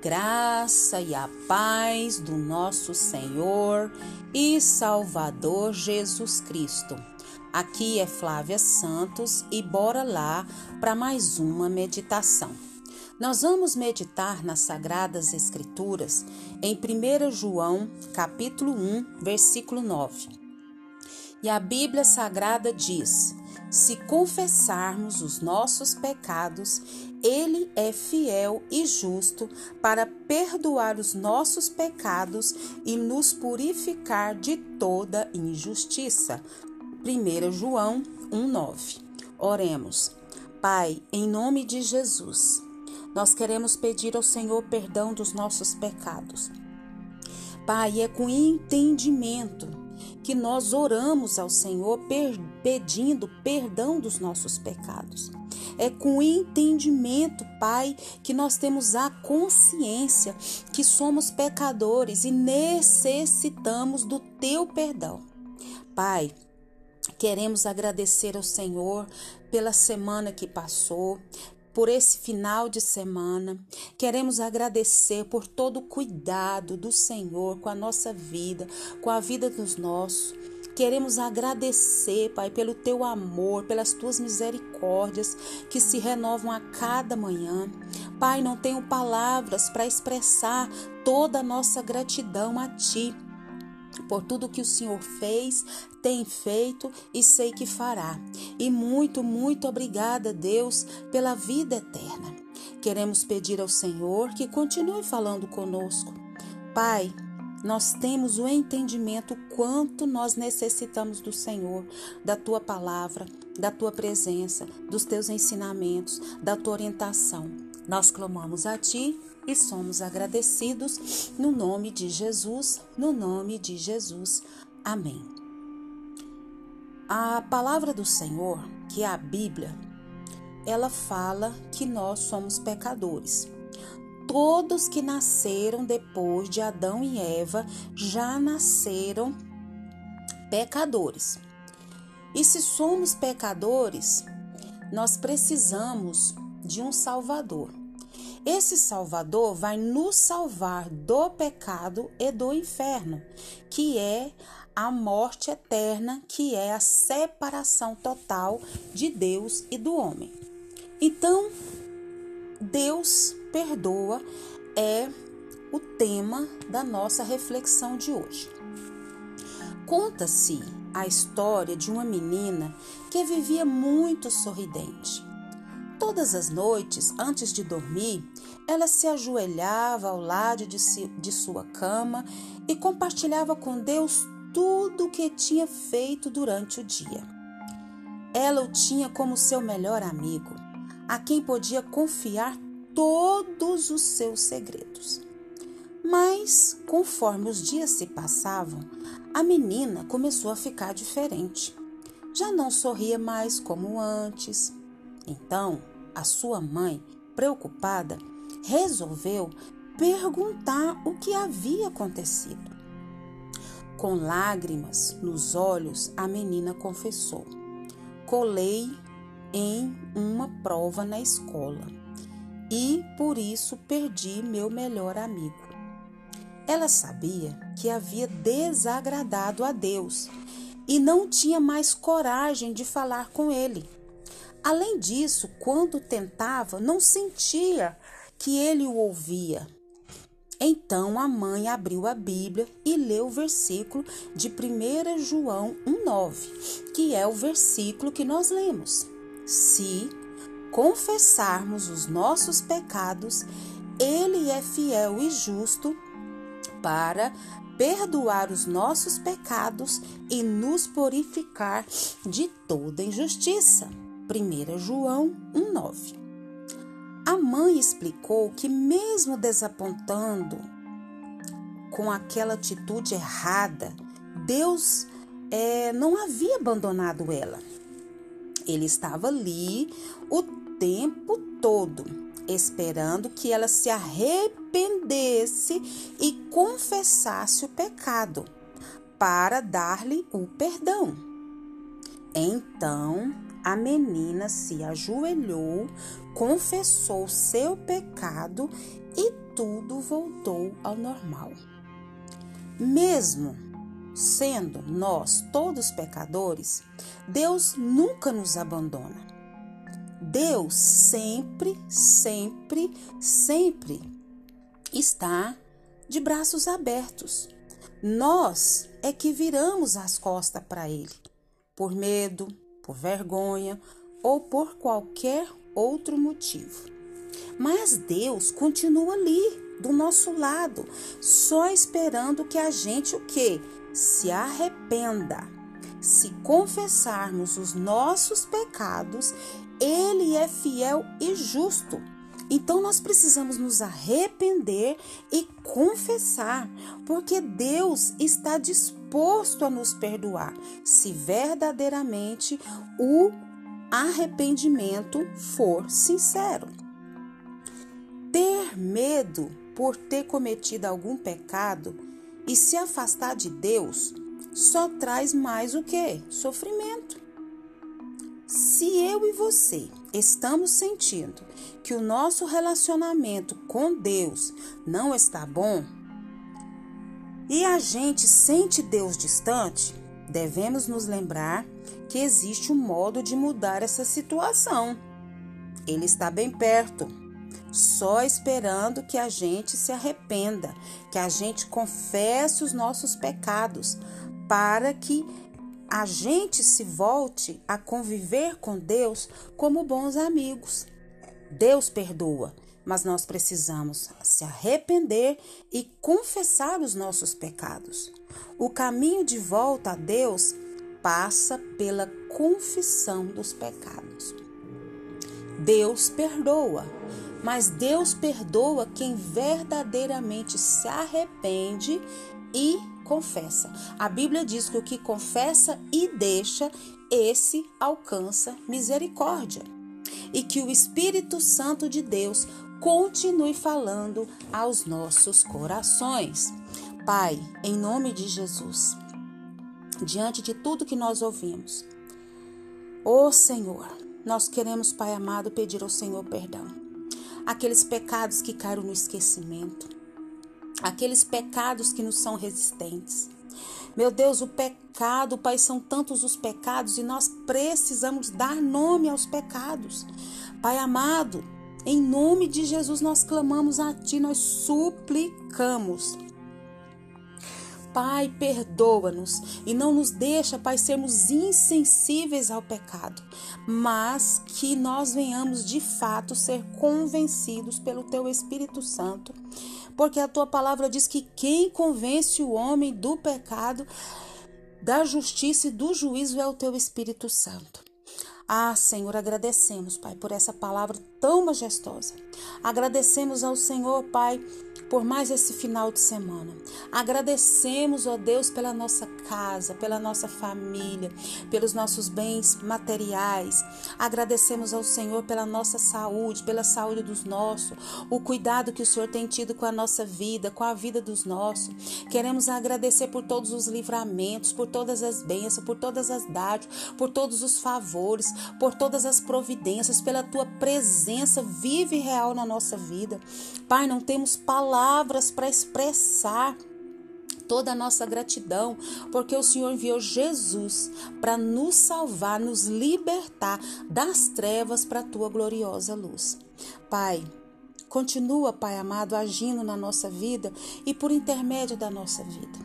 graça e a paz do nosso Senhor e Salvador Jesus Cristo. Aqui é Flávia Santos e bora lá para mais uma meditação. Nós vamos meditar nas Sagradas Escrituras em 1 João, capítulo 1, versículo 9. E a Bíblia Sagrada diz: Se confessarmos os nossos pecados, ele é fiel e justo para perdoar os nossos pecados e nos purificar de toda injustiça. 1 João 1,9. Oremos. Pai, em nome de Jesus, nós queremos pedir ao Senhor perdão dos nossos pecados. Pai, é com entendimento que nós oramos ao Senhor pedindo perdão dos nossos pecados. É com entendimento, Pai, que nós temos a consciência que somos pecadores e necessitamos do teu perdão. Pai, Queremos agradecer ao Senhor pela semana que passou, por esse final de semana. Queremos agradecer por todo o cuidado do Senhor com a nossa vida, com a vida dos nossos. Queremos agradecer, Pai, pelo teu amor, pelas tuas misericórdias que se renovam a cada manhã. Pai, não tenho palavras para expressar toda a nossa gratidão a ti por tudo que o Senhor fez, tem feito e sei que fará. E muito, muito obrigada, Deus, pela vida eterna. Queremos pedir ao Senhor que continue falando conosco. Pai, nós temos o entendimento quanto nós necessitamos do Senhor, da tua palavra, da tua presença, dos teus ensinamentos, da tua orientação. Nós clamamos a ti e somos agradecidos no nome de Jesus, no nome de Jesus. Amém. A palavra do Senhor, que é a Bíblia, ela fala que nós somos pecadores. Todos que nasceram depois de Adão e Eva já nasceram pecadores. E se somos pecadores, nós precisamos de um Salvador. Esse Salvador vai nos salvar do pecado e do inferno, que é a morte eterna, que é a separação total de Deus e do homem. Então, Deus perdoa é o tema da nossa reflexão de hoje. Conta-se a história de uma menina que vivia muito sorridente. Todas as noites, antes de dormir, ela se ajoelhava ao lado de, si, de sua cama e compartilhava com Deus tudo o que tinha feito durante o dia. Ela o tinha como seu melhor amigo, a quem podia confiar todos os seus segredos. Mas, conforme os dias se passavam, a menina começou a ficar diferente. Já não sorria mais como antes, então, a sua mãe, preocupada, resolveu perguntar o que havia acontecido. Com lágrimas nos olhos, a menina confessou: Colei em uma prova na escola e por isso perdi meu melhor amigo. Ela sabia que havia desagradado a Deus e não tinha mais coragem de falar com ele. Além disso, quando tentava, não sentia que ele o ouvia. Então a mãe abriu a Bíblia e leu o versículo de 1 João 1,9, que é o versículo que nós lemos. Se confessarmos os nossos pecados, Ele é fiel e justo para perdoar os nossos pecados e nos purificar de toda injustiça. 1 João 1,9. A mãe explicou que, mesmo desapontando com aquela atitude errada, Deus é, não havia abandonado ela. Ele estava ali o tempo todo, esperando que ela se arrependesse e confessasse o pecado, para dar-lhe o perdão. Então a menina se ajoelhou, confessou seu pecado e tudo voltou ao normal. Mesmo sendo nós todos pecadores, Deus nunca nos abandona. Deus sempre, sempre, sempre está de braços abertos. Nós é que viramos as costas para Ele, por medo, por vergonha ou por qualquer outro motivo. Mas Deus continua ali, do nosso lado, só esperando que a gente o quê? Se arrependa. Se confessarmos os nossos pecados, ele é fiel e justo. Então nós precisamos nos arrepender e confessar, porque Deus está disposto a nos perdoar, se verdadeiramente o arrependimento for sincero. Ter medo por ter cometido algum pecado e se afastar de Deus só traz mais o que? Sofrimento. Se eu e você estamos sentindo que o nosso relacionamento com Deus não está bom e a gente sente Deus distante, devemos nos lembrar que existe um modo de mudar essa situação. Ele está bem perto, só esperando que a gente se arrependa, que a gente confesse os nossos pecados, para que a gente se volte a conviver com Deus como bons amigos. Deus perdoa, mas nós precisamos se arrepender e confessar os nossos pecados. O caminho de volta a Deus passa pela confissão dos pecados. Deus perdoa, mas Deus perdoa quem verdadeiramente se arrepende e confessa. A Bíblia diz que o que confessa e deixa, esse alcança misericórdia. E que o Espírito Santo de Deus continue falando aos nossos corações. Pai, em nome de Jesus, diante de tudo que nós ouvimos, ó Senhor, nós queremos, Pai amado, pedir ao Senhor perdão. Aqueles pecados que caíram no esquecimento, aqueles pecados que nos são resistentes. Meu Deus, o pecado, Pai, são tantos os pecados e nós precisamos dar nome aos pecados. Pai amado, em nome de Jesus nós clamamos a Ti, nós suplicamos. Pai, perdoa-nos e não nos deixa, Pai, sermos insensíveis ao pecado, mas que nós venhamos de fato ser convencidos pelo Teu Espírito Santo porque a tua palavra diz que quem convence o homem do pecado, da justiça e do juízo é o teu Espírito Santo. Ah, Senhor, agradecemos, Pai, por essa palavra tão majestosa. Agradecemos ao Senhor, Pai, por mais esse final de semana. Agradecemos, ó Deus, pela nossa casa, pela nossa família, pelos nossos bens materiais. Agradecemos ao Senhor pela nossa saúde, pela saúde dos nossos, o cuidado que o Senhor tem tido com a nossa vida, com a vida dos nossos. Queremos agradecer por todos os livramentos, por todas as bênçãos, por todas as dádivas, por todos os favores, por todas as providências, pela tua presença viva e real na nossa vida. Pai, não temos palavras para expressar toda a nossa gratidão, porque o Senhor enviou Jesus para nos salvar, nos libertar das trevas para a tua gloriosa luz. Pai, continua, Pai amado, agindo na nossa vida e por intermédio da nossa vida.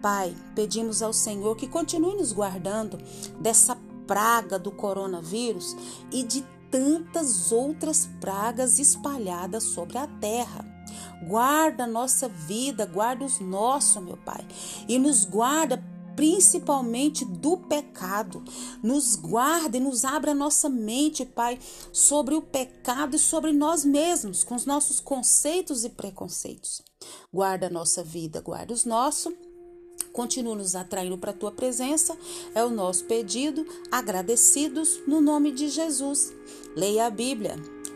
Pai, pedimos ao Senhor que continue nos guardando dessa praga do coronavírus e de tantas outras pragas espalhadas sobre a terra. Guarda a nossa vida, guarda os nossos, meu Pai, e nos guarda principalmente do pecado. Nos guarda e nos abra a nossa mente, Pai, sobre o pecado e sobre nós mesmos, com os nossos conceitos e preconceitos. Guarda a nossa vida, guarda os nossos Continua nos atraindo para a tua presença, é o nosso pedido, agradecidos no nome de Jesus. Leia a Bíblia,